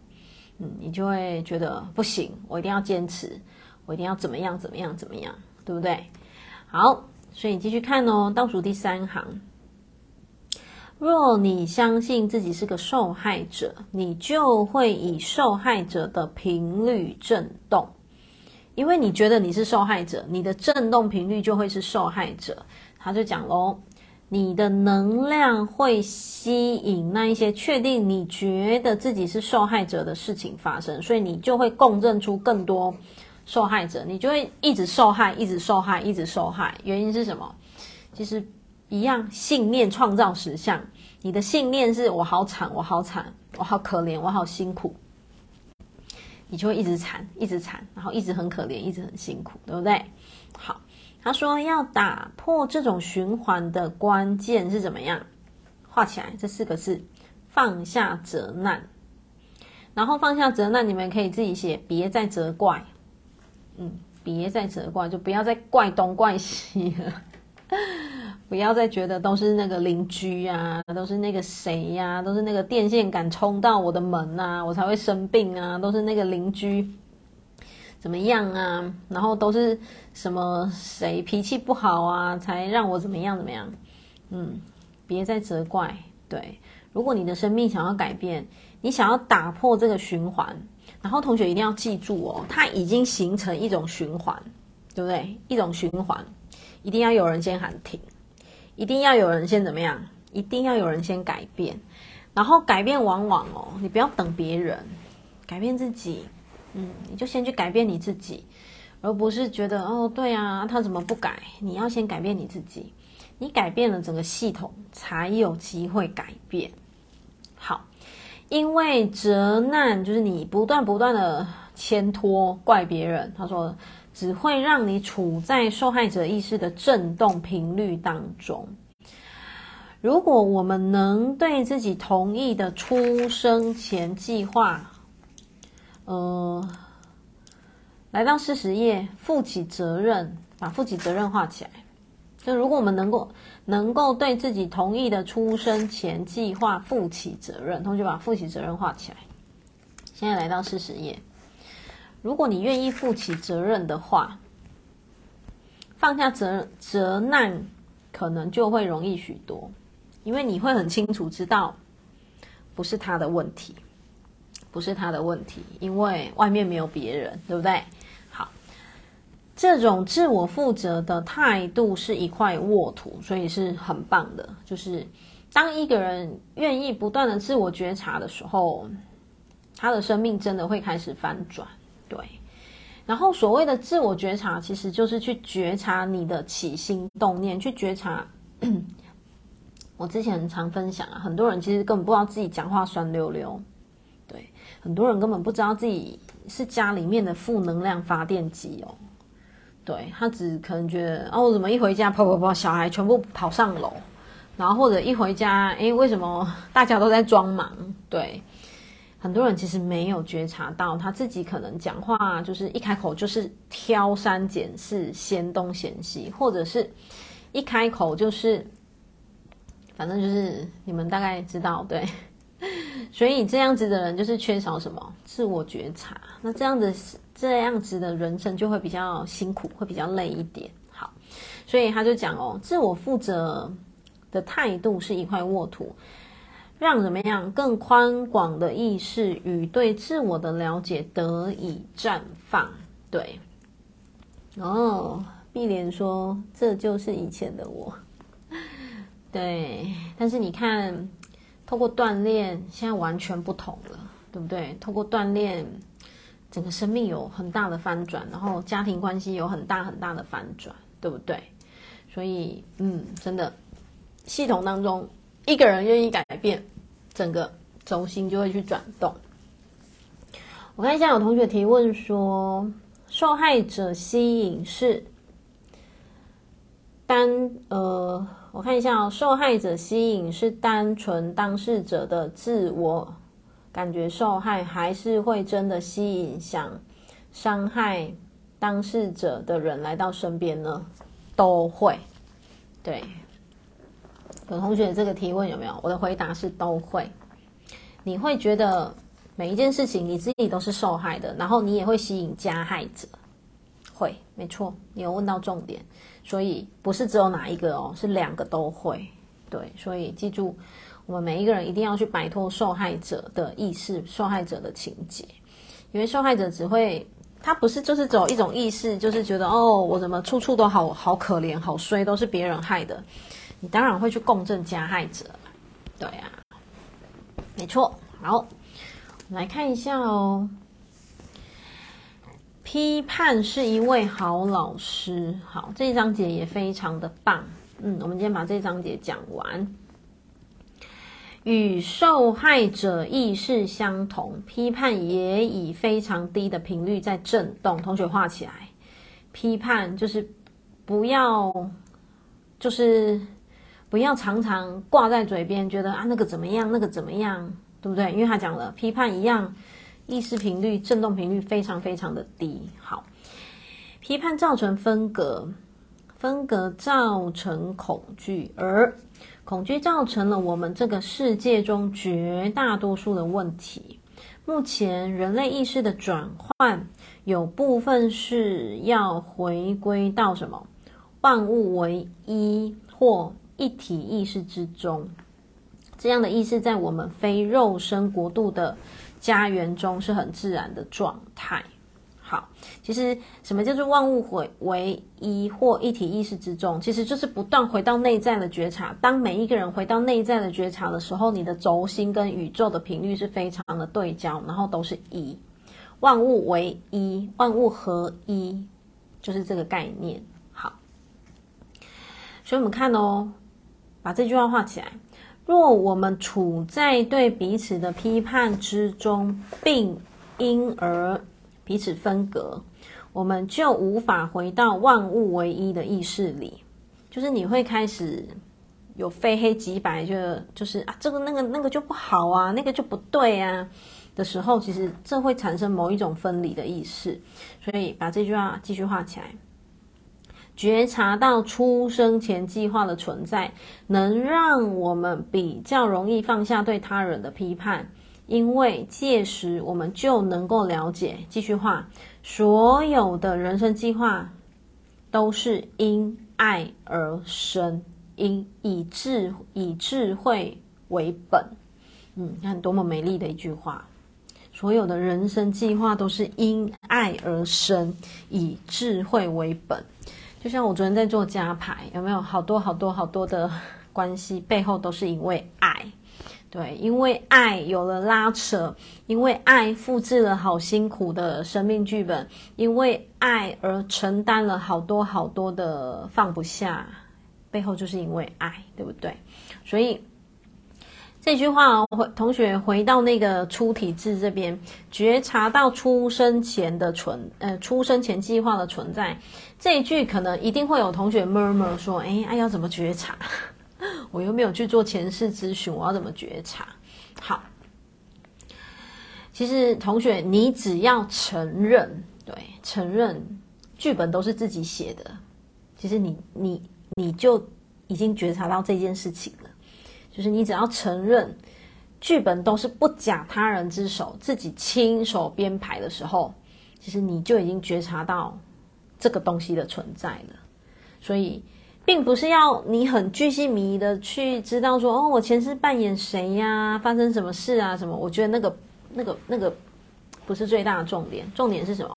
嗯，你就会觉得不行，我一定要坚持，我一定要怎么样怎么样怎么样，对不对？好，所以你继续看哦，倒数第三行。若你相信自己是个受害者，你就会以受害者的频率振动，因为你觉得你是受害者，你的振动频率就会是受害者。他就讲喽，你的能量会吸引那一些确定你觉得自己是受害者的事情发生，所以你就会共振出更多受害者，你就会一直受害，一直受害，一直受害。原因是什么？其实。一样，信念创造实相。你的信念是我好惨，我好惨，我好可怜，我好辛苦，你就会一直惨，一直惨，然后一直很可怜，一直很辛苦，对不对？好，他说要打破这种循环的关键是怎么样？画起来这四个字：放下责难。然后放下责难，你们可以自己写，别再责怪。嗯，别再责怪，就不要再怪东怪西了。不要再觉得都是那个邻居呀，都是那个谁呀，都是那个电线杆冲到我的门啊，我才会生病啊，都是那个邻居怎么样啊？然后都是什么谁脾气不好啊，才让我怎么样怎么样？嗯，别再责怪。对，如果你的生命想要改变，你想要打破这个循环，然后同学一定要记住哦，它已经形成一种循环，对不对？一种循环，一定要有人先喊停。一定要有人先怎么样？一定要有人先改变。然后改变往往哦，你不要等别人，改变自己，嗯，你就先去改变你自己，而不是觉得哦，对啊，他怎么不改？你要先改变你自己，你改变了整个系统，才有机会改变。好，因为责难就是你不断不断的牵拖怪别人，他说。只会让你处在受害者意识的震动频率当中。如果我们能对自己同意的出生前计划，呃，来到四十页，负起责任，把负起责任画起来。就如果我们能够能够对自己同意的出生前计划负起责任，同学把负起责任画起来。现在来到四十页。如果你愿意负起责任的话，放下责责难，可能就会容易许多，因为你会很清楚知道，不是他的问题，不是他的问题，因为外面没有别人，对不对？好，这种自我负责的态度是一块沃土，所以是很棒的。就是当一个人愿意不断的自我觉察的时候，他的生命真的会开始翻转。对，然后所谓的自我觉察，其实就是去觉察你的起心动念，去觉察。我之前很常分享啊，很多人其实根本不知道自己讲话酸溜溜，对，很多人根本不知道自己是家里面的负能量发电机哦，对，他只可能觉得哦，我怎么一回家跑跑跑，小孩全部跑上楼，然后或者一回家，诶，为什么大家都在装忙？对。很多人其实没有觉察到，他自己可能讲话就是一开口就是挑三拣四、嫌东嫌西，或者是一开口就是，反正就是你们大概知道，对。所以这样子的人就是缺少什么自我觉察，那这样子这样子的人生就会比较辛苦，会比较累一点。好，所以他就讲哦，自我负责的态度是一块沃土。让怎么样更宽广的意识与对自我的了解得以绽放。对，哦，碧莲说这就是以前的我。对，但是你看，透过锻炼，现在完全不同了，对不对？透过锻炼，整个生命有很大的翻转，然后家庭关系有很大很大的翻转，对不对？所以，嗯，真的，系统当中。一个人愿意改变，整个轴心就会去转动。我看一下有同学提问说，受害者吸引是单呃，我看一下哦，受害者吸引是单纯当事者的自我感觉受害，还是会真的吸引想伤害当事者的人来到身边呢？都会，对。有同学这个提问有没有？我的回答是都会。你会觉得每一件事情你自己都是受害的，然后你也会吸引加害者。会，没错，你有问到重点。所以不是只有哪一个哦，是两个都会。对，所以记住，我们每一个人一定要去摆脱受害者的意识、受害者的情节，因为受害者只会，他不是就是只有一种意识，就是觉得哦，我怎么处处都好好可怜、好衰，都是别人害的。你当然会去共振加害者，对啊，没错。好，我们来看一下哦。批判是一位好老师。好，这一章节也非常的棒。嗯，我们今天把这一章节讲完。与受害者意识相同，批判也以非常低的频率在震动。同学画起来，批判就是不要，就是。不要常常挂在嘴边，觉得啊那个怎么样，那个怎么样，对不对？因为他讲了批判一样，意识频率、振动频率非常非常的低。好，批判造成分隔，分隔造成恐惧，而恐惧造成了我们这个世界中绝大多数的问题。目前人类意识的转换，有部分是要回归到什么？万物为一或。一体意识之中，这样的意识在我们非肉身国度的家园中是很自然的状态。好，其实什么叫做万物回为一或一体意识之中？其实就是不断回到内在的觉察。当每一个人回到内在的觉察的时候，你的轴心跟宇宙的频率是非常的对焦，然后都是一，万物为一，万物合一，就是这个概念。好，所以我们看哦，把这句话画起来。若我们处在对彼此的批判之中，并因而彼此分隔，我们就无法回到万物唯一的意识里。就是你会开始有非黑即白，就就是啊，这个那个那个就不好啊，那个就不对啊的时候，其实这会产生某一种分离的意识。所以把这句话继续画起来，觉察到出生前计划的存在，能让我们比较容易放下对他人的批判。因为届时我们就能够了解，继续画，所有的人生计划都是因爱而生，因以智以智慧为本。嗯，你看多么美丽的一句话！所有的人生计划都是因爱而生，以智慧为本。就像我昨天在做加牌，有没有好多好多好多的关系背后都是因为爱。对，因为爱有了拉扯，因为爱复制了好辛苦的生命剧本，因为爱而承担了好多好多的放不下，背后就是因为爱，对不对？所以这句话，回同学回到那个出体制这边，觉察到出生前的存，呃，出生前计划的存在，这一句可能一定会有同学 murmur 说，哎，爱要怎么觉察？我又没有去做前世咨询，我要怎么觉察？好，其实同学，你只要承认，对，承认剧本都是自己写的，其实你你你就已经觉察到这件事情了。就是你只要承认剧本都是不假他人之手，自己亲手编排的时候，其实你就已经觉察到这个东西的存在了。所以。并不是要你很巨细靡遗的去知道说哦，我前世扮演谁呀，发生什么事啊，什么？我觉得那个、那个、那个不是最大的重点。重点是什么？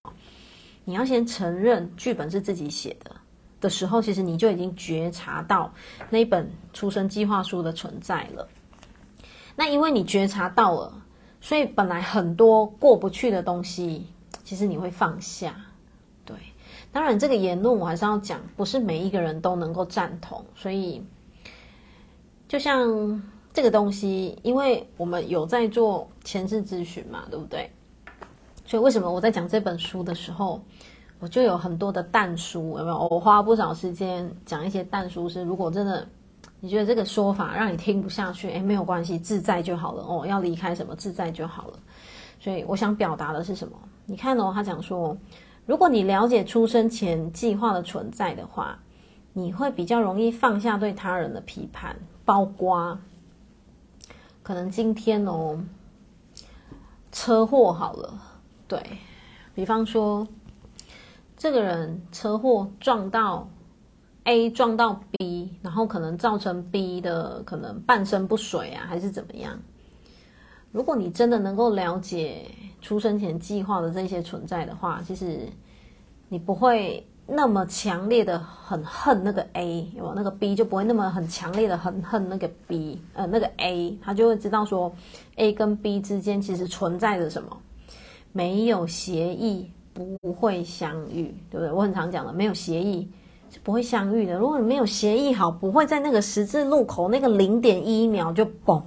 你要先承认剧本是自己写的的时候，其实你就已经觉察到那本出生计划书的存在了。那因为你觉察到了，所以本来很多过不去的东西，其实你会放下。对当然，这个言论我还是要讲，不是每一个人都能够赞同。所以，就像这个东西，因为我们有在做前世咨询嘛，对不对？所以，为什么我在讲这本书的时候，我就有很多的但书，有没有？我花不少时间讲一些但书，是如果真的你觉得这个说法让你听不下去，诶，没有关系，自在就好了。哦，要离开什么，自在就好了。所以，我想表达的是什么？你看哦，他讲说。如果你了解出生前计划的存在的话，你会比较容易放下对他人的批判，包括可能今天哦，车祸好了，对，比方说这个人车祸撞到 A 撞到 B，然后可能造成 B 的可能半身不遂啊，还是怎么样？如果你真的能够了解。出生前计划的这些存在的话，其实你不会那么强烈的很恨那个 A，有没有？那个 B 就不会那么很强烈的很恨那个 B，呃，那个 A，他就会知道说 A 跟 B 之间其实存在着什么，没有协议不会相遇，对不对？我很常讲的，没有协议是不会相遇的。如果你没有协议好，不会在那个十字路口那个零点一秒就嘣，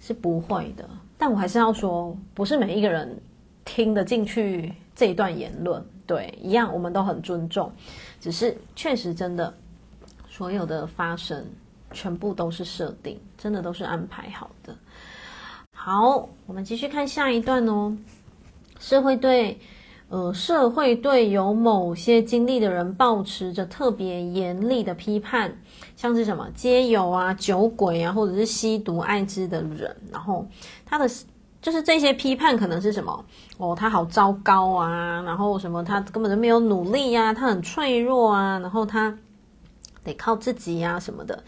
是不会的。但我还是要说，不是每一个人听得进去这一段言论，对，一样我们都很尊重，只是确实真的，所有的发生全部都是设定，真的都是安排好的。好，我们继续看下一段哦。社会对，呃，社会对有某些经历的人抱持着特别严厉的批判。像是什么街友啊、酒鬼啊，或者是吸毒、艾滋的人，然后他的就是这些批判可能是什么？哦，他好糟糕啊，然后什么他根本就没有努力啊，他很脆弱啊，然后他得靠自己呀、啊、什么的。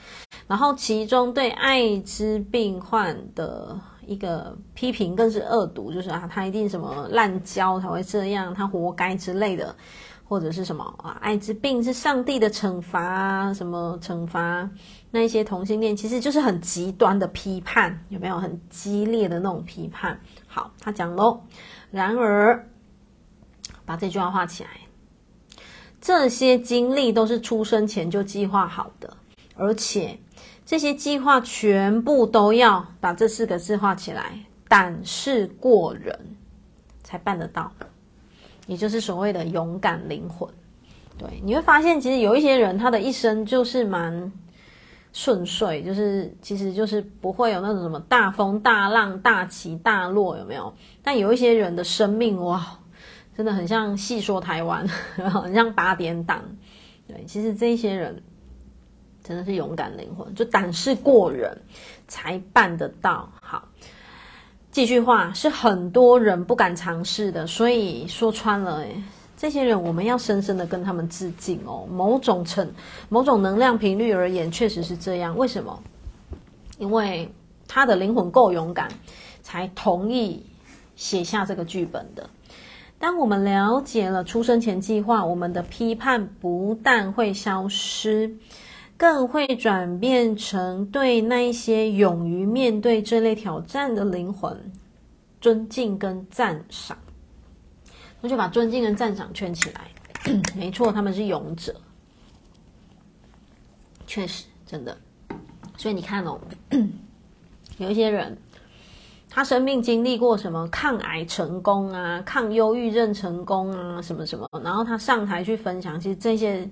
然后其中对艾滋病患的一个批评更是恶毒，就是啊，他一定什么滥交才会这样，他活该之类的，或者是什么啊，艾滋病是上帝的惩罚啊，什么惩罚那一些同性恋，其实就是很极端的批判，有没有很激烈的那种批判？好，他讲喽。然而，把这句话画起来，这些经历都是出生前就计划好的，而且。这些计划全部都要把这四个字画起来，胆识过人才办得到，也就是所谓的勇敢灵魂。对，你会发现，其实有一些人他的一生就是蛮顺遂，就是其实就是不会有那种什么大风大浪、大起大落，有没有？但有一些人的生命哇，真的很像戏说台湾，很像八点档。对，其实这些人。真的是勇敢灵魂，就胆识过人才办得到。好，继续话是很多人不敢尝试的，所以说穿了，诶这些人我们要深深的跟他们致敬哦。某种程、某种能量频率而言，确实是这样。为什么？因为他的灵魂够勇敢，才同意写下这个剧本的。当我们了解了出生前计划，我们的批判不但会消失。更会转变成对那一些勇于面对这类挑战的灵魂尊敬跟赞赏，那就把尊敬跟赞赏圈起来。没错，他们是勇者，确实真的。所以你看哦，有一些人，他生命经历过什么抗癌成功啊，抗忧郁症成功啊，什么什么，然后他上台去分享，其实这些。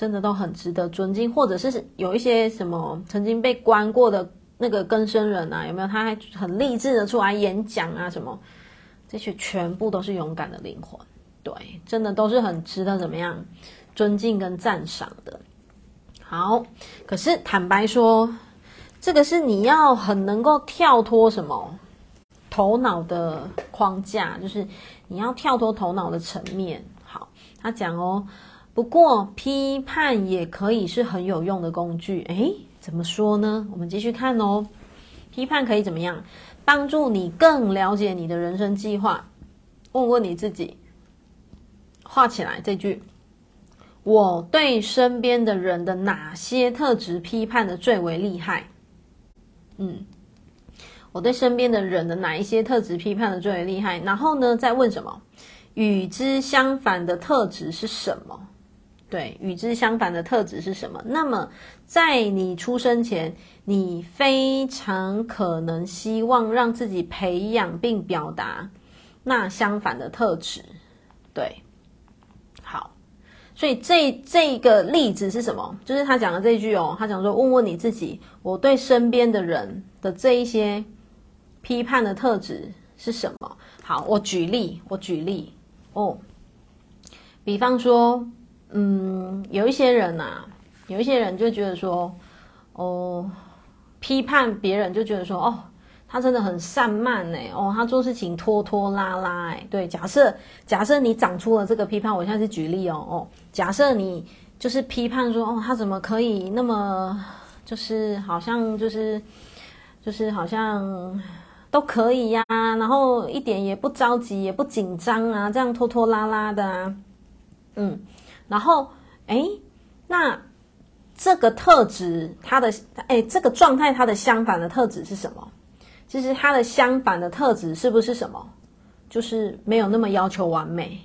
真的都很值得尊敬，或者是有一些什么曾经被关过的那个更生人啊，有没有？他还很励志的出来演讲啊，什么？这些全部都是勇敢的灵魂，对，真的都是很值得怎么样尊敬跟赞赏的。好，可是坦白说，这个是你要很能够跳脱什么头脑的框架，就是你要跳脱头脑的层面。好，他讲哦。不过，批判也可以是很有用的工具。诶，怎么说呢？我们继续看哦。批判可以怎么样？帮助你更了解你的人生计划。问问你自己，画起来这句：我对身边的人的哪些特质批判的最为厉害？嗯，我对身边的人的哪一些特质批判的最为厉害？然后呢，再问什么？与之相反的特质是什么？对，与之相反的特质是什么？那么，在你出生前，你非常可能希望让自己培养并表达那相反的特质。对，好，所以这这个例子是什么？就是他讲的这句哦，他讲说：“问问你自己，我对身边的人的这一些批判的特质是什么？”好，我举例，我举例哦，比方说。嗯，有一些人呐、啊，有一些人就觉得说，哦，批判别人就觉得说，哦，他真的很散漫哎，哦，他做事情拖拖拉拉哎，对，假设假设你长出了这个批判，我现在是举例哦哦，假设你就是批判说，哦，他怎么可以那么就是好像就是就是好像都可以呀、然后一点也不着急也不紧张啊，这样拖拖拉拉的啊，嗯。然后，哎，那这个特质，它的哎，这个状态，它的相反的特质是什么？其实它的相反的特质是不是什么？就是没有那么要求完美，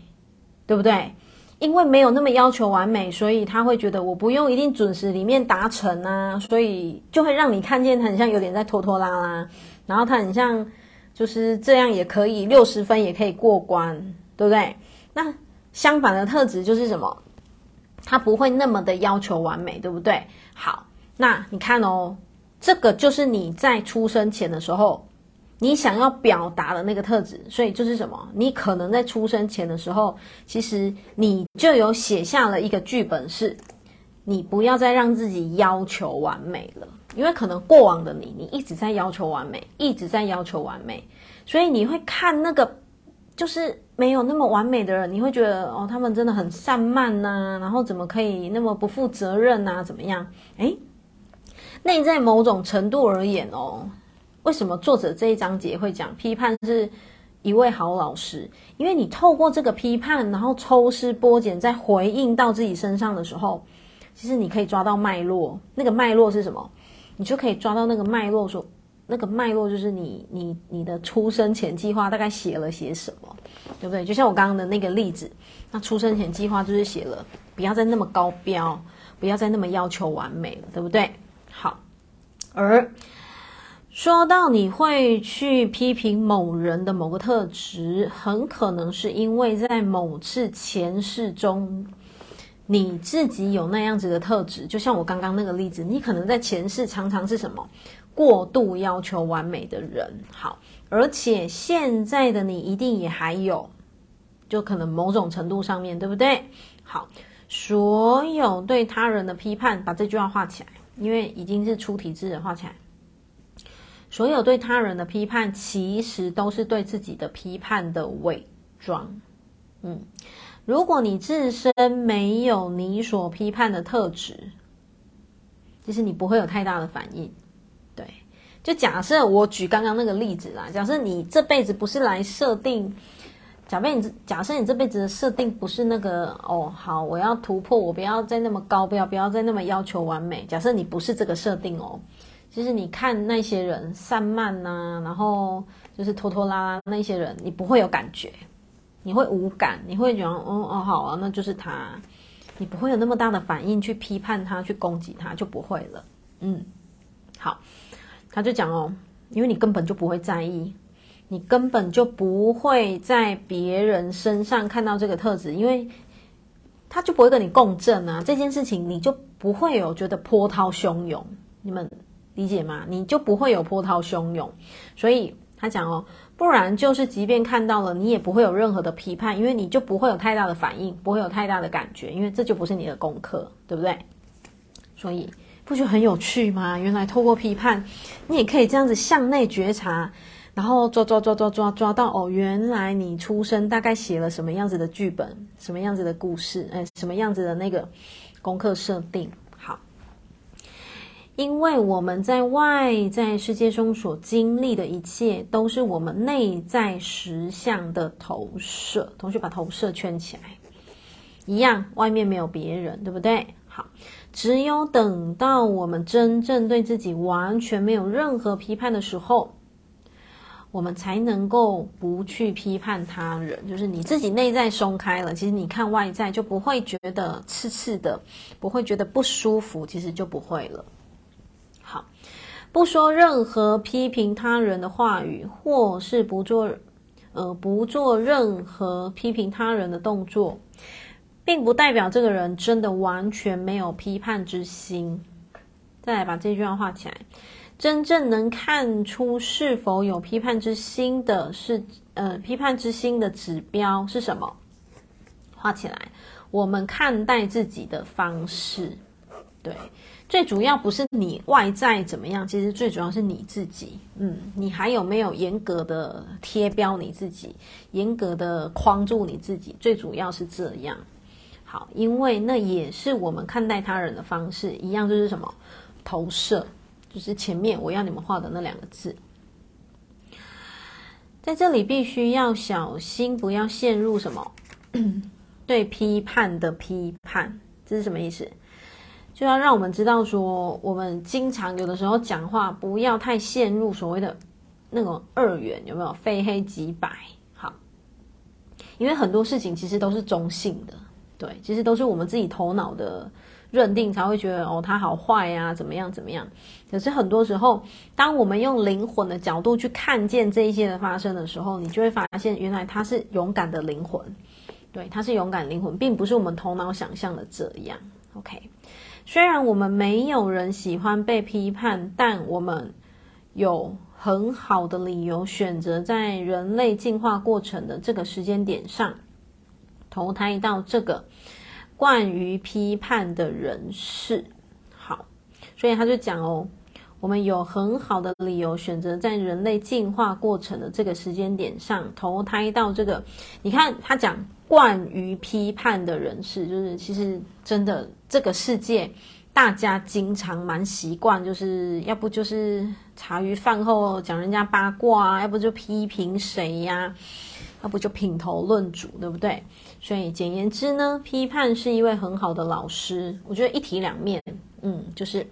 对不对？因为没有那么要求完美，所以他会觉得我不用一定准时里面达成啊，所以就会让你看见他很像有点在拖拖拉拉，然后他很像就是这样也可以六十分也可以过关，对不对？那相反的特质就是什么？他不会那么的要求完美，对不对？好，那你看哦，这个就是你在出生前的时候，你想要表达的那个特质。所以就是什么？你可能在出生前的时候，其实你就有写下了一个剧本，是你不要再让自己要求完美了，因为可能过往的你，你一直在要求完美，一直在要求完美，所以你会看那个。就是没有那么完美的人，你会觉得哦，他们真的很散漫呐、啊，然后怎么可以那么不负责任呐、啊？怎么样？诶，内在某种程度而言哦，为什么作者这一章节会讲批判是一位好老师？因为你透过这个批判，然后抽丝剥茧，再回应到自己身上的时候，其实你可以抓到脉络。那个脉络是什么？你就可以抓到那个脉络，说那个脉络就是你你你的出生前计划大概写了些什么，对不对？就像我刚刚的那个例子，那出生前计划就是写了不要再那么高标，不要再那么要求完美了，对不对？好，而。说到你会去批评某人的某个特质，很可能是因为在某次前世中，你自己有那样子的特质。就像我刚刚那个例子，你可能在前世常常是什么过度要求完美的人。好，而且现在的你一定也还有，就可能某种程度上面对不对？好，所有对他人的批判，把这句话画起来，因为已经是出题字了，画起来。所有对他人的批判，其实都是对自己的批判的伪装。嗯，如果你自身没有你所批判的特质，其实你不会有太大的反应。就假设我举刚刚那个例子啦，假设你这辈子不是来设定，假设你假设你这辈子的设定不是那个哦，好，我要突破，我不要再那么高，不要不要再那么要求完美。假设你不是这个设定哦。其实你看那些人散漫呐、然后就是拖拖拉拉那些人，你不会有感觉，你会无感，你会觉得哦哦好啊，那就是他，你不会有那么大的反应去批判他，去攻击他，就不会了。嗯，好，他就讲哦，因为你根本就不会在意，你根本就不会在别人身上看到这个特质，因为他就不会跟你共振啊，这件事情你就不会有觉得波涛汹涌，你们。理解吗？你就不会有波涛汹涌，所以他讲哦，不然就是即便看到了，你也不会有任何的批判，因为你就不会有太大的反应，不会有太大的感觉，因为这就不是你的功课，对不对？所以不觉得很有趣吗？原来透过批判，你也可以这样子向内觉察，然后抓抓抓抓抓抓到哦，原来你出生大概写了什么样子的剧本，什么样子的故事，哎，什么样子的那个功课设定。好因为我们在外在世界中所经历的一切，都是我们内在实相的投射。同学把投射圈起来，一样，外面没有别人，对不对？好，只有等到我们真正对自己完全没有任何批判的时候，我们才能够不去批判他人。就是你自己内在松开了，其实你看外在就不会觉得刺刺的，不会觉得不舒服，其实就不会了。好不说任何批评他人的话语，或是不做，呃，不做任何批评他人的动作，并不代表这个人真的完全没有批判之心。再来把这句话画起来，真正能看出是否有批判之心的是，呃，批判之心的指标是什么？画起来，我们看待自己的方式，对。最主要不是你外在怎么样，其实最主要是你自己。嗯，你还有没有严格的贴标你自己，严格的框住你自己？最主要是这样。好，因为那也是我们看待他人的方式，一样就是什么投射，就是前面我要你们画的那两个字。在这里必须要小心，不要陷入什么对批判的批判，这是什么意思？就要让我们知道说，我们经常有的时候讲话不要太陷入所谓的那种二元，有没有非黑即白？好，因为很多事情其实都是中性的，对，其实都是我们自己头脑的认定才会觉得哦，他好坏呀，怎么样怎么样。可是很多时候，当我们用灵魂的角度去看见这一些的发生的时候，你就会发现，原来他是勇敢的灵魂，对，他是勇敢灵魂，并不是我们头脑想象的这样。OK。虽然我们没有人喜欢被批判，但我们有很好的理由选择在人类进化过程的这个时间点上投胎到这个惯于批判的人世。好，所以他就讲哦，我们有很好的理由选择在人类进化过程的这个时间点上投胎到这个。你看他讲。惯于批判的人士，就是其实真的这个世界大家经常蛮习惯，就是要不就是茶余饭后讲人家八卦啊，要不就批评谁呀，要不就品头论足，对不对？所以简言之呢，批判是一位很好的老师。我觉得一体两面，嗯，就是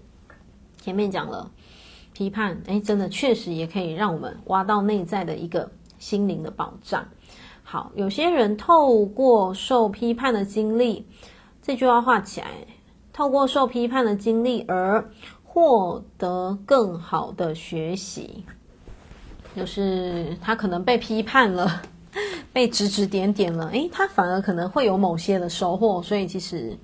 前面讲了批判，哎，真的确实也可以让我们挖到内在的一个心灵的宝藏。好，有些人透过受批判的经历，这句话画起来。透过受批判的经历而获得更好的学习，就是他可能被批判了，被指指点点了，诶，他反而可能会有某些的收获。所以其实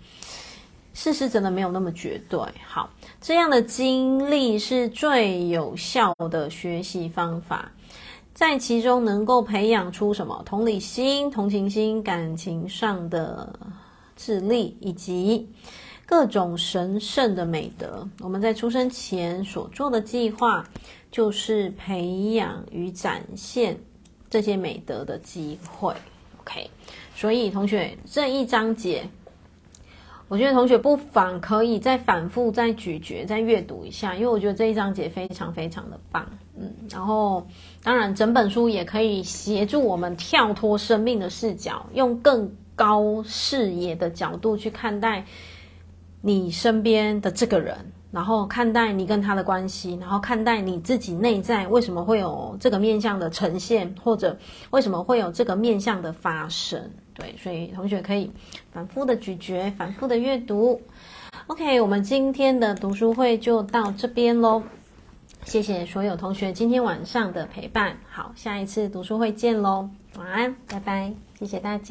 事实真的没有那么绝对。好，这样的经历是最有效的学习方法，在其中能够培养出什么？同理心、同情心、感情上的智力以及。各种神圣的美德，我们在出生前所做的计划，就是培养与展现这些美德的机会。OK，所以同学这一章节，我觉得同学不妨可以再反复、再咀嚼、再阅读一下，因为我觉得这一章节非常非常的棒。嗯，然后当然整本书也可以协助我们跳脱生命的视角，用更高视野的角度去看待。你身边的这个人，然后看待你跟他的关系，然后看待你自己内在为什么会有这个面相的呈现，或者为什么会有这个面相的发生。对，所以同学可以反复的咀嚼，反复的阅读。OK，我们今天的读书会就到这边喽。谢谢所有同学今天晚上的陪伴。好，下一次读书会见喽。晚安，拜拜，谢谢大家。